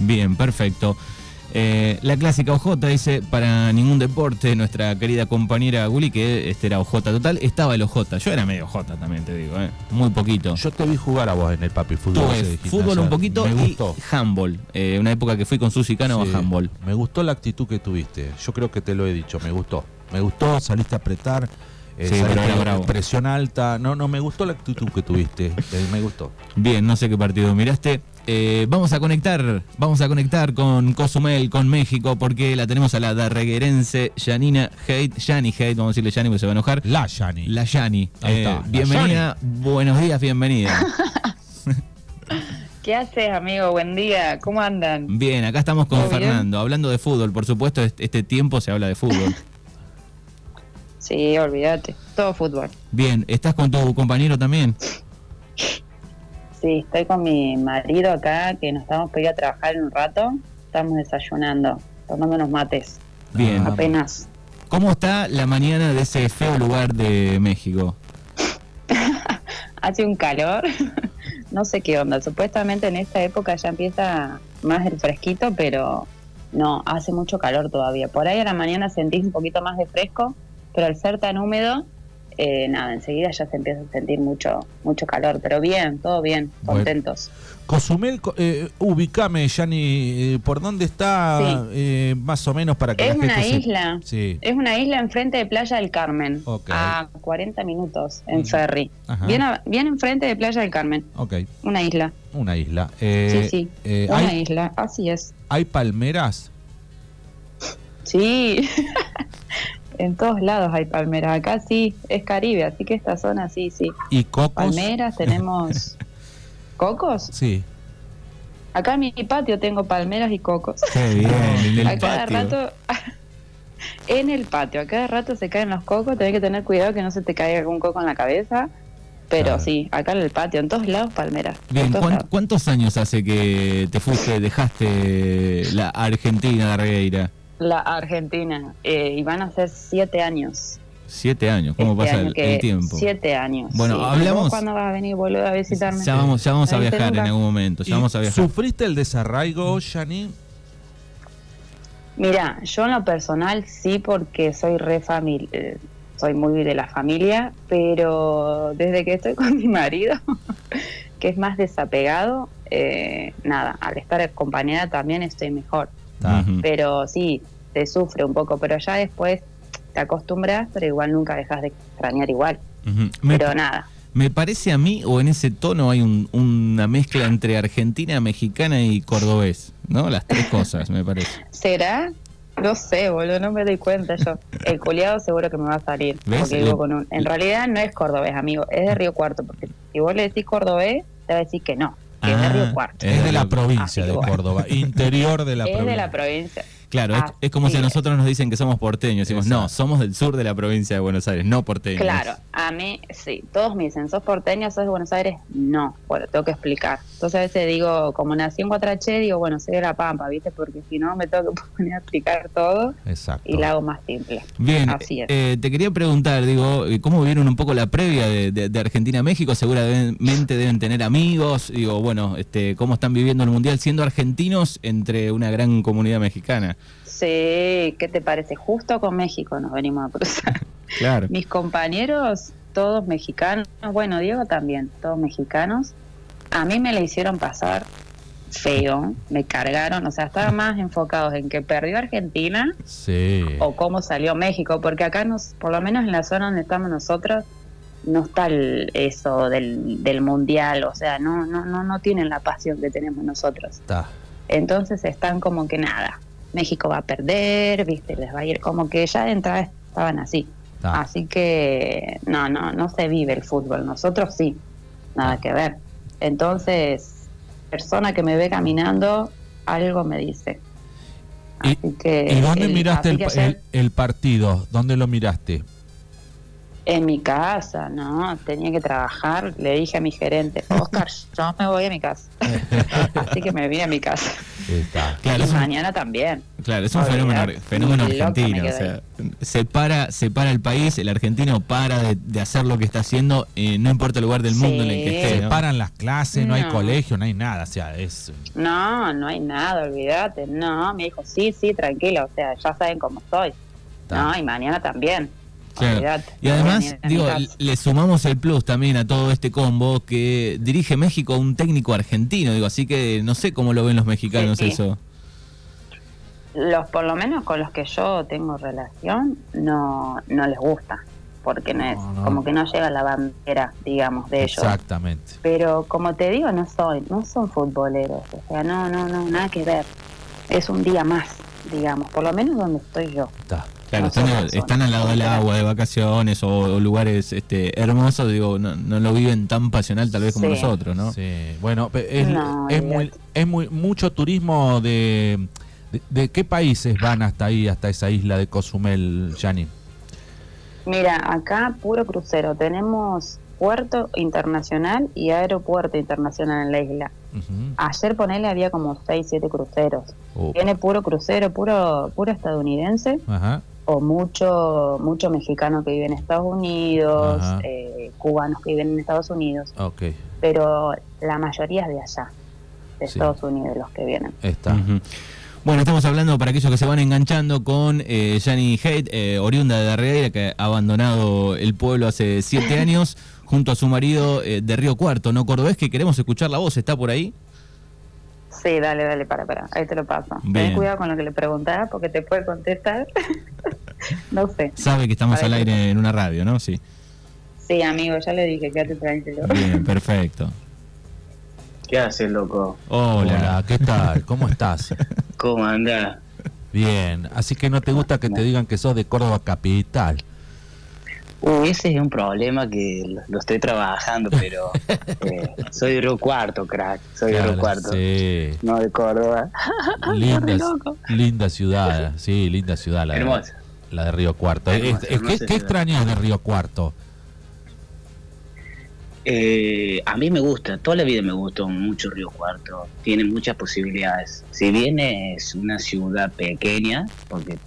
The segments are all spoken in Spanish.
Bien, perfecto. Eh, la clásica OJ dice, para ningún deporte, nuestra querida compañera Guli, que este era OJ total, estaba el OJ. Yo era medio OJ también, te digo, ¿eh? muy poquito. Yo te vi jugar a vos en el papi fútbol. Tuve fútbol un poquito Me y handball. Eh, una época que fui con Susi Cano Sí, a handball. Me gustó la actitud que tuviste. Yo creo que te lo he dicho. Me gustó. Me gustó, saliste a apretar. eh, Sí, pero era a- bravo. presión alta. No, no, me gustó la actitud que tuviste. eh, me gustó. Bien, no sé qué partido miraste. Eh, vamos a conectar, vamos a conectar con Cozumel, con México, porque la tenemos a la darreguerense Janina Haidt, Yani Haidt, vamos a decirle Yani porque se va a enojar. La Yani. La Yani. Ahí Eh, está, la bienvenida, buenos días, bienvenida. ¿Qué haces, amigo? Buen día. ¿Cómo andan? Bien, acá estamos con. Fernando, hablando de fútbol, por supuesto, este, este tiempo se habla de fútbol. Sí, olvídate. Todo fútbol. Bien, ¿estás con tu compañero también? Sí, estoy con mi marido acá, que nos estamos por ir a trabajar en un rato. Estamos desayunando, tomando unos mates. Bien. Apenas. ¿Cómo está la mañana de ese feo lugar de México? Hace un calor. no sé qué onda. Supuestamente en esta época ya empieza más el fresquito, pero no, hace mucho calor todavía. Por ahí a la mañana sentís un poquito más de fresco, pero al ser tan húmedo, eh, nada, enseguida ya se empieza a sentir mucho, mucho calor. Pero bien, todo bien, Bueno. contentos. Cozumel, co- eh, ubicame, Yani, eh, ¿por dónde está Sí. eh, más o menos para que Es la gente una se- isla. Sí. Es una isla enfrente de Playa del Carmen, a 40 minutos en ferry. Ajá. Bien, a- bien enfrente de Playa del Carmen, Ok, una isla. una isla. Eh, sí, sí, eh, una ¿hay, isla, así es. ¿Hay palmeras? Sí, en todos lados hay palmeras. Acá sí, es Caribe, así que esta zona sí, sí. ¿Y cocos? Palmeras, tenemos cocos. Sí. Acá en mi patio tengo palmeras y cocos. Qué bien, en el a cada patio. rato, en el patio, a cada rato se caen los cocos, tenés que tener cuidado que no se te caiga un coco en la cabeza. Pero Claro. sí, acá en el patio, en todos lados palmeras. en Bien, ¿cuán- lados. ¿cuántos años hace que te fuiste, dejaste la Argentina de Regueira? La Argentina, eh, y van a ser siete años. Siete años, ¿cómo este pasa año el, que- el tiempo? Siete años. Bueno, sí. hablamos- ¿Vos ¿Cuándo vas a venir, boludo, a visitarme? Ya vamos, ya vamos a viajar en algún momento, ya ¿Y vamos a viajar. ¿Sufriste el desarraigo, Yani? Mira, yo en lo personal sí porque soy re famili- eh, soy muy de la familia, pero desde que estoy con mi marido, que es más desapegado, eh, nada, al estar acompañada también estoy mejor. Pero sí, te sufre un poco, pero ya después te acostumbras, pero igual nunca dejas de extrañar igual. Ujú. me, Pero nada, me parece a mí, o en ese tono hay un- una mezcla entre argentina, mexicana y cordobés, ¿no? Las tres cosas, me parece. ¿será? No sé, boludo, no me doy cuenta yo. El culiado seguro que me va a salir. ¿Ves? Porque vivo con un... En realidad no es cordobés, amigo, es de Río Cuarto. Porque si vos le decís cordobés, te va a decir que no, que es de Río Cuarto. Es Es de de la provincia Así de. Córdoba, interior de la es provincia. de la provincia. Claro, es, es como si a nosotros nos dicen que somos porteños. Decimos, no, somos del sur de la provincia de Buenos Aires, no porteños. Claro, a mí sí, todos me dicen, ¿sos porteño, sos de Buenos Aires? No, bueno, tengo que explicar. Entonces a veces digo, como nací en Guatraché, digo, bueno, soy de La Pampa, ¿viste? Porque si no me tengo que poner a explicar todo Exacto. y la hago más simple. Bien, Así es. eh, te quería preguntar, digo, eh, ¿cómo vieron un poco la previa de, de- de Argentina a México? Seguramente deben tener amigos, digo, bueno, este, ¿cómo están viviendo el Mundial siendo argentinos entre una gran comunidad mexicana? Sí, ¿qué te parece? Justo con México nos venimos a cruzar. Claro. Mis compañeros, todos mexicanos, bueno, Diego también, todos mexicanos. A mí me la hicieron pasar feo, me cargaron, o sea, estaban más enfocados en que perdió Argentina Sí. o cómo salió México, porque acá, nos, por lo menos en la zona donde estamos nosotros, no está el- eso del, del mundial, o sea, no, no, no, no tienen la pasión que tenemos nosotros. Está. Entonces están como que nada, México va a perder, viste, les va a ir como que ya de entrada estaban así. está. Así que no, no, no se vive el fútbol, nosotros sí, nada que ver. Entonces, persona que me ve caminando, algo me dice. ¿Y- que, ¿Y dónde el- miraste ayer el- el partido? ¿Dónde lo miraste? En mi casa, ¿no? Tenía que trabajar, le dije a mi gerente, Oscar, yo me voy a mi casa. Así que me vine a mi casa. Está. Claro, y es un, mañana también. claro, es un fenómeno, fenómeno argentino. O quedé. sea, se para, se para el país, el argentino para de, de hacer lo que está haciendo, eh, no importa el lugar del mundo en el que esté. Se ¿no? paran las clases, no, hay colegio, no hay nada. O sea, es. No, no hay nada, olvídate. No, me dijo, sí, sí, tranquila, o sea, ya saben cómo soy. Está. No, y mañana también. Claro. Y además, digo, le sumamos el plus también a todo este combo que dirige México un técnico argentino, digo, así que no sé cómo lo ven los mexicanos Sí, sí. eso. los por lo menos con los que yo tengo relación no no les gusta porque no, es no. como que no llega la bandera digamos de ellos Exactamente. pero como te digo no soy no son futboleros o sea no no no nada que ver es un día más digamos por lo menos donde estoy yo Está. Claro, están, al- personas. están al lado del agua, de vacaciones o, o lugares este, hermosos, digo, no, no lo viven tan pasional tal vez como Sí. nosotros, ¿no? Sí, bueno, es, No, es muy, es muy mucho turismo de, de, de qué países van hasta ahí, hasta esa isla de Cozumel, Janine. mira acá puro crucero tenemos puerto internacional y aeropuerto internacional en la isla ayer ponele había como 6, 7 cruceros Oh, Viene puro crucero, puro puro estadounidense Ajá. O mucho mucho mexicano que vive en Estados Unidos, eh, cubanos que viven en Estados Unidos, pero la mayoría es de allá, de Sí. Estados Unidos los que vienen. está. Bueno, estamos hablando para aquellos que se van enganchando con eh, Jani Haidt, eh, oriunda de Darreira, que ha abandonado el pueblo hace siete años, junto a su marido eh, de Río Cuarto, ¿no cordobés? Que queremos escuchar la voz, ¿está por ahí? Sí, dale, dale, para, para, ahí te lo paso. Bien. Ten cuidado con lo que le preguntás porque te puede contestar. no sé. Sabe que estamos al aire en una radio, ¿no? Sí. Sí, amigo, ya le dije, quédate tranquilo. Bien, perfecto. ¿Qué haces, loco? Hola. Hola, ¿qué tal? ¿Cómo estás? ¿Cómo andás? Bien, así que no te gusta que te digan que sos de Córdoba capital. Uy, ese es un problema que lo, lo estoy trabajando, pero eh, soy de Río Cuarto, crack. Soy de Claro, Río Cuarto. Sí, No de Córdoba. linda, loco. linda ciudad, sí, linda ciudad la, Hermosa. La de Río Cuarto. Hermosa, Es- es- ¿qué, ciudad. ¿Qué extrañas de Río Cuarto? Eh, a mí me gusta, toda la vida me gustó mucho Río Cuarto. Tiene muchas posibilidades. Si bien es una ciudad pequeña, porque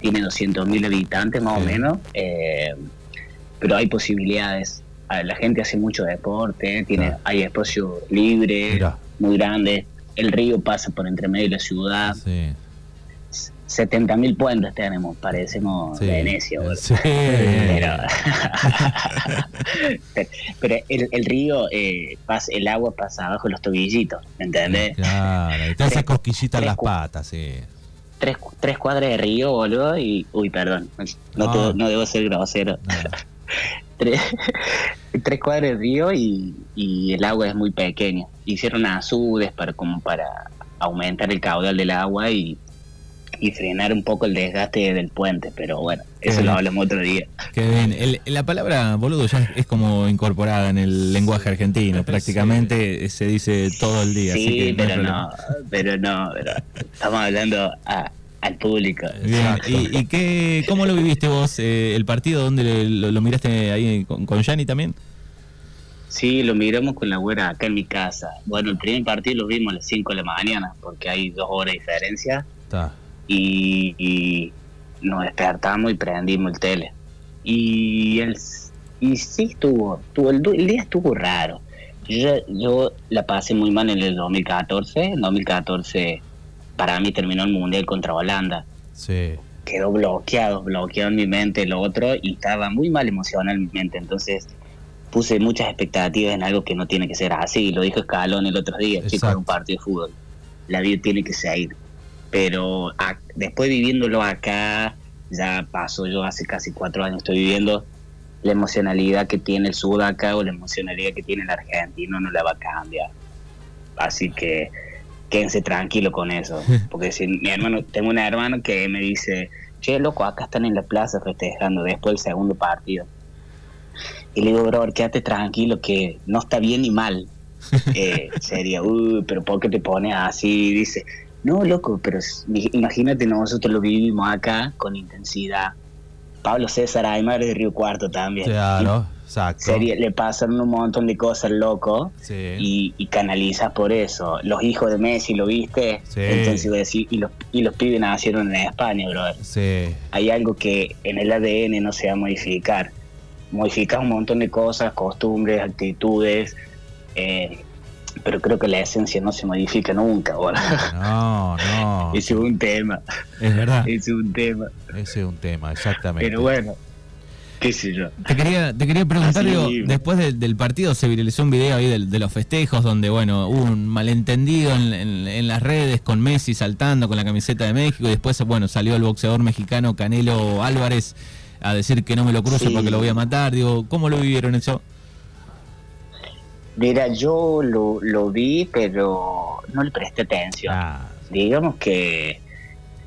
tiene 200.000 habitantes más Sí. o menos, eh, pero hay posibilidades. Ah, La gente hace mucho deporte, tiene, Claro. hay espacio libre, Mira, muy grande. El río pasa por entre medio de la ciudad. sí, 70.000 puentes tenemos, parecemos sí. Venecia. Sí. Pero, el, el río, eh, pasa, el agua pasa abajo de los tobillitos, ¿entendés? Claro, y te hace cosquillitas en las patas, sí. Tres, tres cuadras de río, boludo, y... Uy, perdón, no, te- No. no debo ser grosero. No. Tres, tres cuadras de río y, y el agua es muy pequeña. Hicieron azudes para, como para aumentar el caudal del agua y, y frenar un poco el desgaste del puente, pero bueno, eso bien. lo hablamos otro día. Qué bien. El- la palabra boludo ya es, como incorporada en el lenguaje argentino. Prácticamente se dice todo el día. así Sí, que pero no, pero no, pero estamos hablando a- al público. Bien. ¿y, y qué, cómo lo viviste vos eh, el partido? ¿Dónde lo, lo miraste ahí con, con Yanni también? Sí, lo miramos con la güera acá en mi casa. Bueno, el primer partido lo vimos a las 5 de la mañana, porque hay dos horas de diferencia, Está. Y, y nos despertamos y prendimos el tele. Y, el, y sí estuvo, estuvo el, el día estuvo raro. Yo, yo la pasé muy mal en el 2014. En 2014 para mí terminó el Mundial contra Holanda. Sí. quedó bloqueado, bloqueado en mi mente lo otro y estaba muy mal emocionalmente, entonces puse muchas expectativas en algo que no tiene que ser así, lo dijo Escalón el otro día, Exacto. en un partido de fútbol, la vida tiene que seguir, pero a- después viviéndolo acá, ya pasó, yo hace casi cuatro años estoy viviendo, la emocionalidad que tiene el sudaca o la emocionalidad que tiene el argentino no la va a cambiar, así que quédense tranquilo con eso. Porque si mi hermano, tengo un hermano que me dice, che, loco, acá están en la plaza festejando después del segundo partido. Y le digo, bro, quédate tranquilo que no está bien ni mal. Eh, sería, uy, pero ¿por qué te pones así? Dice, no, loco, pero imagínate, nosotros lo vivimos acá con intensidad. Pablo César Aymar de Río Cuarto también. Claro. Exacto. sería, le pasan un montón de cosas loco Sí. y, y canalizas por eso. Los hijos de Messi, ¿lo viste? Sí. Entonces y los, y los pibes nacieron en España, brother. Sí. Hay algo que en el ADN no se va a modificar. Modificas un montón de cosas, costumbres, actitudes, eh, pero creo que la esencia no se modifica nunca ahora. No, no. Ese es un tema, Es verdad. ese es un tema. Ese es un tema, exactamente. Pero bueno, qué sé yo. Te quería, te quería preguntar, digo, después del- del partido se viralizó un video ahí de, los festejos donde, bueno, hubo un malentendido en, en- en las redes con Messi saltando con la camiseta de México y después, bueno, salió el boxeador mexicano Canelo Álvarez a decir que no me lo cruce Sí. porque lo voy a matar. Digo, ¿cómo lo vivieron eso? Mira, yo lo, lo vi, pero no le presté atención. Ah, digamos que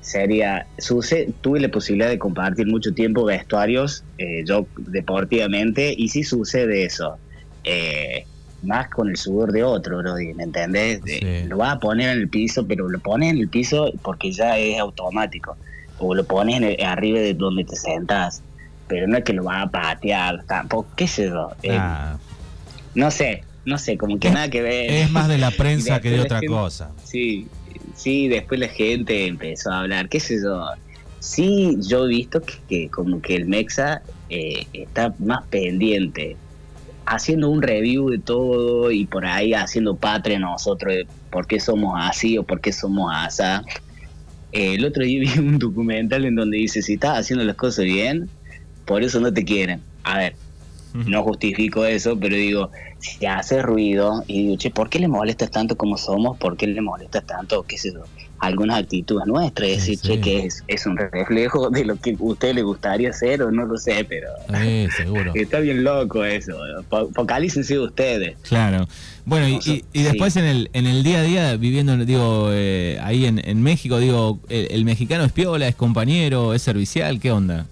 sería suce- tuve la posibilidad de compartir mucho tiempo vestuarios eh, yo deportivamente y sí sucede eso eh, más con el sudor de otro Brody, ¿me entendés? Sí. lo vas a poner en el piso pero lo pones en el piso porque ya es automático o lo pones en el- arriba de donde te sentas pero no es que lo vas a patear tampoco qué sé yo Eh, ah. no sé no sé como que nada que ver Es más de la prensa que de otra gente- cosa. Sí, sí, después la gente empezó a hablar, qué sé yo. Sí, yo he visto que, que como que el Mexa eh, está más pendiente, haciendo un review de todo y por ahí haciendo patria nosotros de por qué somos así o por qué somos asá. Eh, el otro día vi un documental en donde dice, si estás haciendo las cosas bien, por eso no te quieren. A ver, no justifico eso, pero digo, si hace ruido y digo, che, ¿por qué le molestas tanto como somos? ¿Por qué le molestas tanto, qué sé yo, algunas actitudes nuestras? Es Sí, decir, sí. che, que es, es un reflejo de lo que a usted le gustaría hacer o no lo sé, pero Eh, seguro. está bien loco eso. Fo- Focalícense ustedes. Claro. Bueno, y, y- y después Sí. en el en el día a día, viviendo, digo, eh, ahí en, en México, digo, el, el mexicano es piola, es compañero, es servicial, ¿qué onda?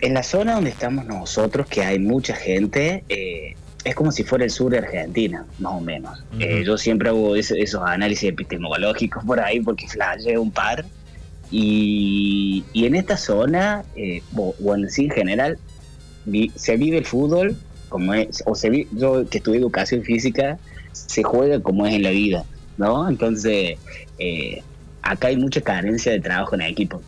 En la zona donde estamos nosotros, que hay mucha gente, eh, es como si fuera el sur de Argentina, más o menos. Eh, yo siempre hago esos análisis epistemológicos por ahí porque flashé un par. Y, y en esta zona, eh, o, o en sí en general, vi- se vive el fútbol como es, o se vi- yo que estudié educación física, se juega como es en la vida, ¿no? Entonces, eh, acá hay mucha carencia de trabajo en equipo.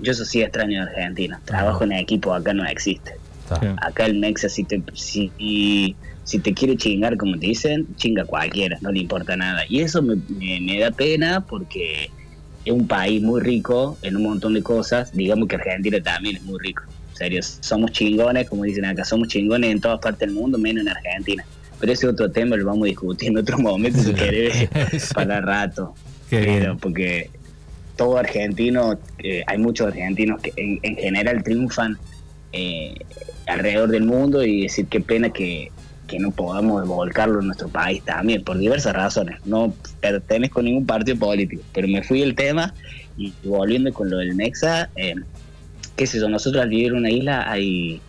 Yo eso sí extraño de Argentina. Trabajo en equipo acá no existe. Está. Acá el Mexa, si te, si, si te quiere chingar, como te dicen, chinga cualquiera, no le importa nada. Y eso me, me- me da pena porque es un país muy rico en un montón de cosas. Digamos que Argentina también es muy rico. En serio, somos chingones, como dicen acá, somos chingones en todas partes del mundo, menos en Argentina. Pero ese otro tema lo vamos a discutir en otro momento, si querés, para rato. Qué bien. Pero porque todo argentino, hay muchos argentinos que en, en general triunfan eh, alrededor del mundo y decir qué pena que, que no podamos volcarlo en nuestro país también, por diversas razones. No pertenezco a ningún partido político, pero me fui del tema y volviendo con lo del Mexa, eh, qué sé yo, nosotros al vivir en una isla hay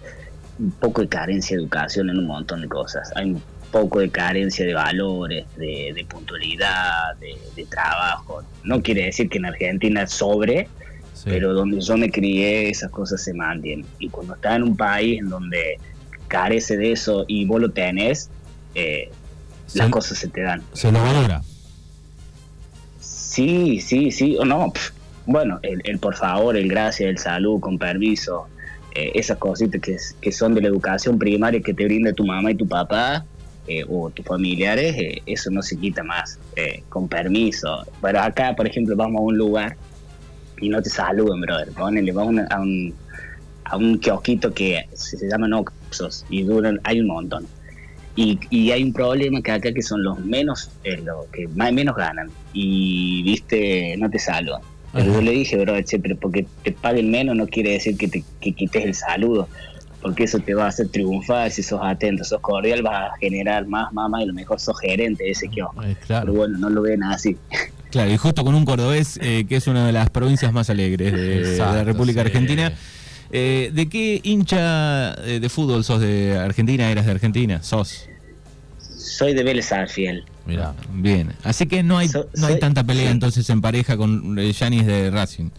un poco de carencia de educación en un montón de cosas. Hay poco de carencia de valores, de, de puntualidad, de, de trabajo. No quiere decir que en Argentina sobre, Sí. pero donde yo me crié esas cosas se mantienen. Y cuando estás en un país en donde carece de eso y vos lo tenés, eh, las cosas se te dan. Se lo valora. Sí, sí, sí, o no. Bueno, el, el por favor, el gracias, el salud, con permiso, eh, esas cositas que son de la educación primaria que te brinda tu mamá y tu papá eh, o tus familiares, eh, eso no se quita más, eh, con permiso. Pero acá, por ejemplo, vamos a un lugar y no te saludan, brother. Ponele, vamos a un, a un, kiosquito que se, llaman Oxos y duran, hay un montón. Y, y hay un problema que acá que son los menos, los que más menos ganan. Y viste, no te saludan. Pero yo le dije, bro, che, pero porque te paguen menos no quiere decir que te que quites el saludo. Porque eso te va a hacer triunfar si sos atento, sos cordial, vas a generar más, más, más, y a lo mejor sos gerente de ese kiosco. Eh, Pero claro. bueno, no lo ven así. Claro, y justo con un cordobés, eh, que es una de las provincias más alegres de, de la República sí. Argentina. Eh, ¿De qué hincha eh, de fútbol sos de Argentina? ¿Eras de Argentina? ¿Sos? Soy de Vélez Arfiel. Mira. Bien. Así que no hay, So- no hay tanta pelea sí. entonces en pareja con eh, Yanis de Racing.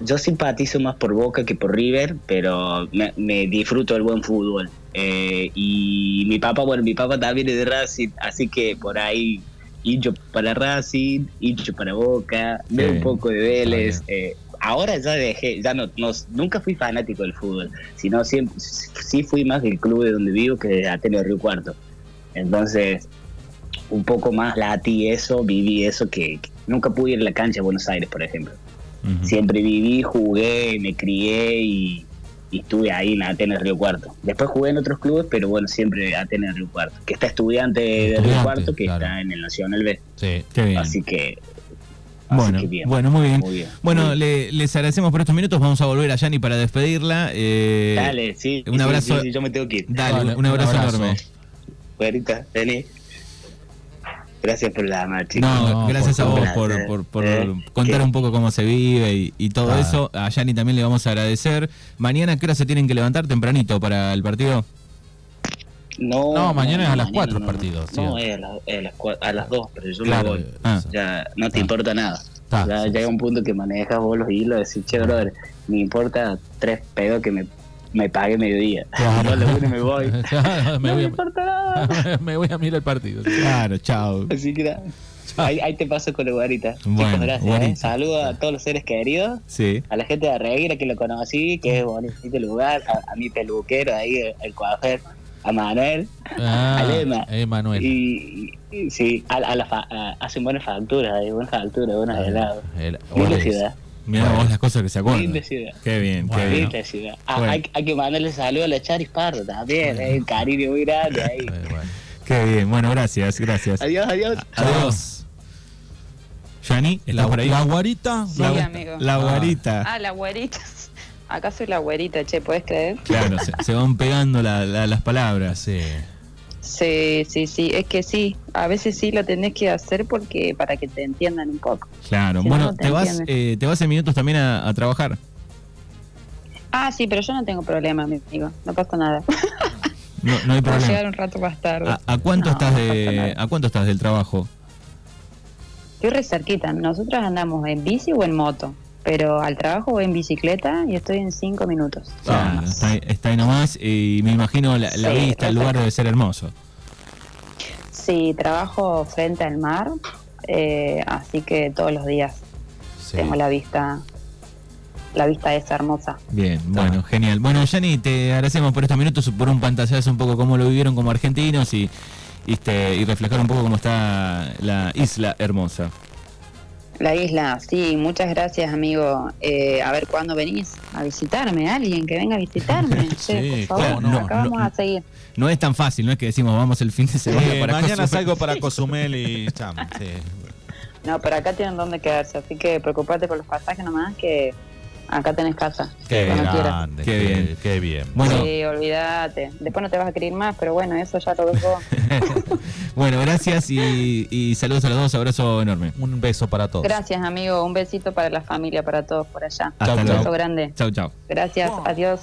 Yo simpatizo más por Boca que por River, pero me, me disfruto del buen fútbol. Eh, y mi papá, bueno, mi papá también es de Racing, así que por ahí hincho para Racing, hincho para Boca, veo Sí, un poco de Vélez. está eh, ahora ya dejé, ya no, no- nunca fui fanático del fútbol, sino siempre, sí fui más del club de donde vivo que de Ateneo Río Cuarto. Entonces, un poco más latí eso, viví eso que, que nunca pude ir a la cancha de Buenos Aires, por ejemplo. Siempre viví, jugué, me crié y, y estuve ahí en Atenas Río Cuarto. Después jugué en otros clubes, pero bueno, siempre Atenas Río Cuarto. Que está estudiante de Río Cuarto, que claro. está en el Nacional B. Sí. Qué bien. Así que. así Bueno, que bien. bueno, muy bien. Muy bien. Bueno, Muy le- les agradecemos por estos minutos. Vamos a volver a Yani para despedirla. Eh, Dale, sí. un sí, abrazo. sí, sí, yo me tengo que ir. Dale, un, un abrazo un abrazo. enorme. Vení. Gracias por la marcha. No, No, gracias por a vos por, por- por Eh, contar que- un poco cómo se vive y, y todo eso. A Yani también le vamos a agradecer. Mañana, ¿qué hora se tienen que levantar tempranito para el partido? No, No, mañana es a las mañana cuatro el no. partido, No, sí. es a, las- es a las a las dos, pero yo Claro. me voy. Ah. Ya no te Ah. importa nada. Ah, ya sí, llega sí. un punto que manejas vos los hilos y decís, che, brother, me importa tres pedos que me, me pague mediodía. Claro. Uno me voy. me, no me voy importa nada. a, me voy a mirar el partido. Claro, chao. Así que nada. Ahí, ahí te paso con la guarita. Bueno, gracias. guarita. ¿eh? Saludos a todos los seres queridos. Sí. A la gente de Arreguira que lo conocí, que es bonito el lugar. A, a mi peluquero ahí, el, el coafer. A Manuel. Ah, Alema. Emanuel. Y, y- y sí, a, a la fa- a- hacen buenas facturas, hay buenas facturas, buenos helados. El- Linda Oles. ciudad, Mirá Bueno. vos las cosas que se acuerdan. linda ciudad. Qué bien, qué Bueno. bien. Linda ciudad. Ah, Bueno. hay, hay que mandarle saludos a la Charis Pardo también, hay un cariño muy grande ahí. Bueno. Qué bien. Bueno, gracias, gracias. Adiós, adiós. Adiós. Yani, ¿estás La, la guarita. Sí, la, amigo. la guarita. Ah, la güerita. Acá soy la güerita, che, ¿puedes creer? Claro, se, se van pegando la- la- las palabras. Sí. Sí, sí, sí, es que sí, a veces sí lo tenés que hacer porque para que te entiendan un poco. Claro. Si bueno, no te te, vas, eh, te vas en minutos también a, a trabajar. Ah, sí, pero yo no tengo problema, mi amigo, no pasa nada. No, no hay Voy a llegar problema. un rato más tarde. ¿A, a cuánto estás de a cuánto estás del trabajo? Estoy re cerquita, nosotros andamos en bici o en moto, pero al trabajo voy en bicicleta y estoy en cinco minutos. más. está, ahí- está ahí nomás y me imagino la, la Sí, vista, el lugar debe ser hermoso. Sí, trabajo frente al mar, eh, así que todos los días sí. tengo la vista, la vista esa hermosa. Bien, bueno, genial. Bueno, Yanni, te agradecemos por estos minutos, por un pantallazo un poco cómo lo vivieron como argentinos y, y, este, y reflejar un poco cómo está la isla hermosa. La isla, sí, muchas gracias, amigo. Eh, a ver cuándo venís a visitarme, alguien que venga a visitarme. Sí, Che, por favor, claro, no, acá no, vamos a seguir. No es tan fácil, no es que decimos vamos el fin de semana Eh, para mañana Cozumel. salgo para Cozumel y cham. Sí. No, pero acá tienen dónde quedarse, así que preocupate por los pasajes nomás, que acá tenés casa. Qué quieras. grande, Qué qué, bien. qué bien. Bueno. Sí, olvídate. Después no te vas a querer más, pero bueno, eso ya lo ves vos. Bueno, gracias y, y saludos a los dos, abrazo enorme. Un beso para todos. Gracias, amigo. Un besito para la familia, para todos por allá. Hasta Un beso grande. Chau, chau. Gracias, adiós.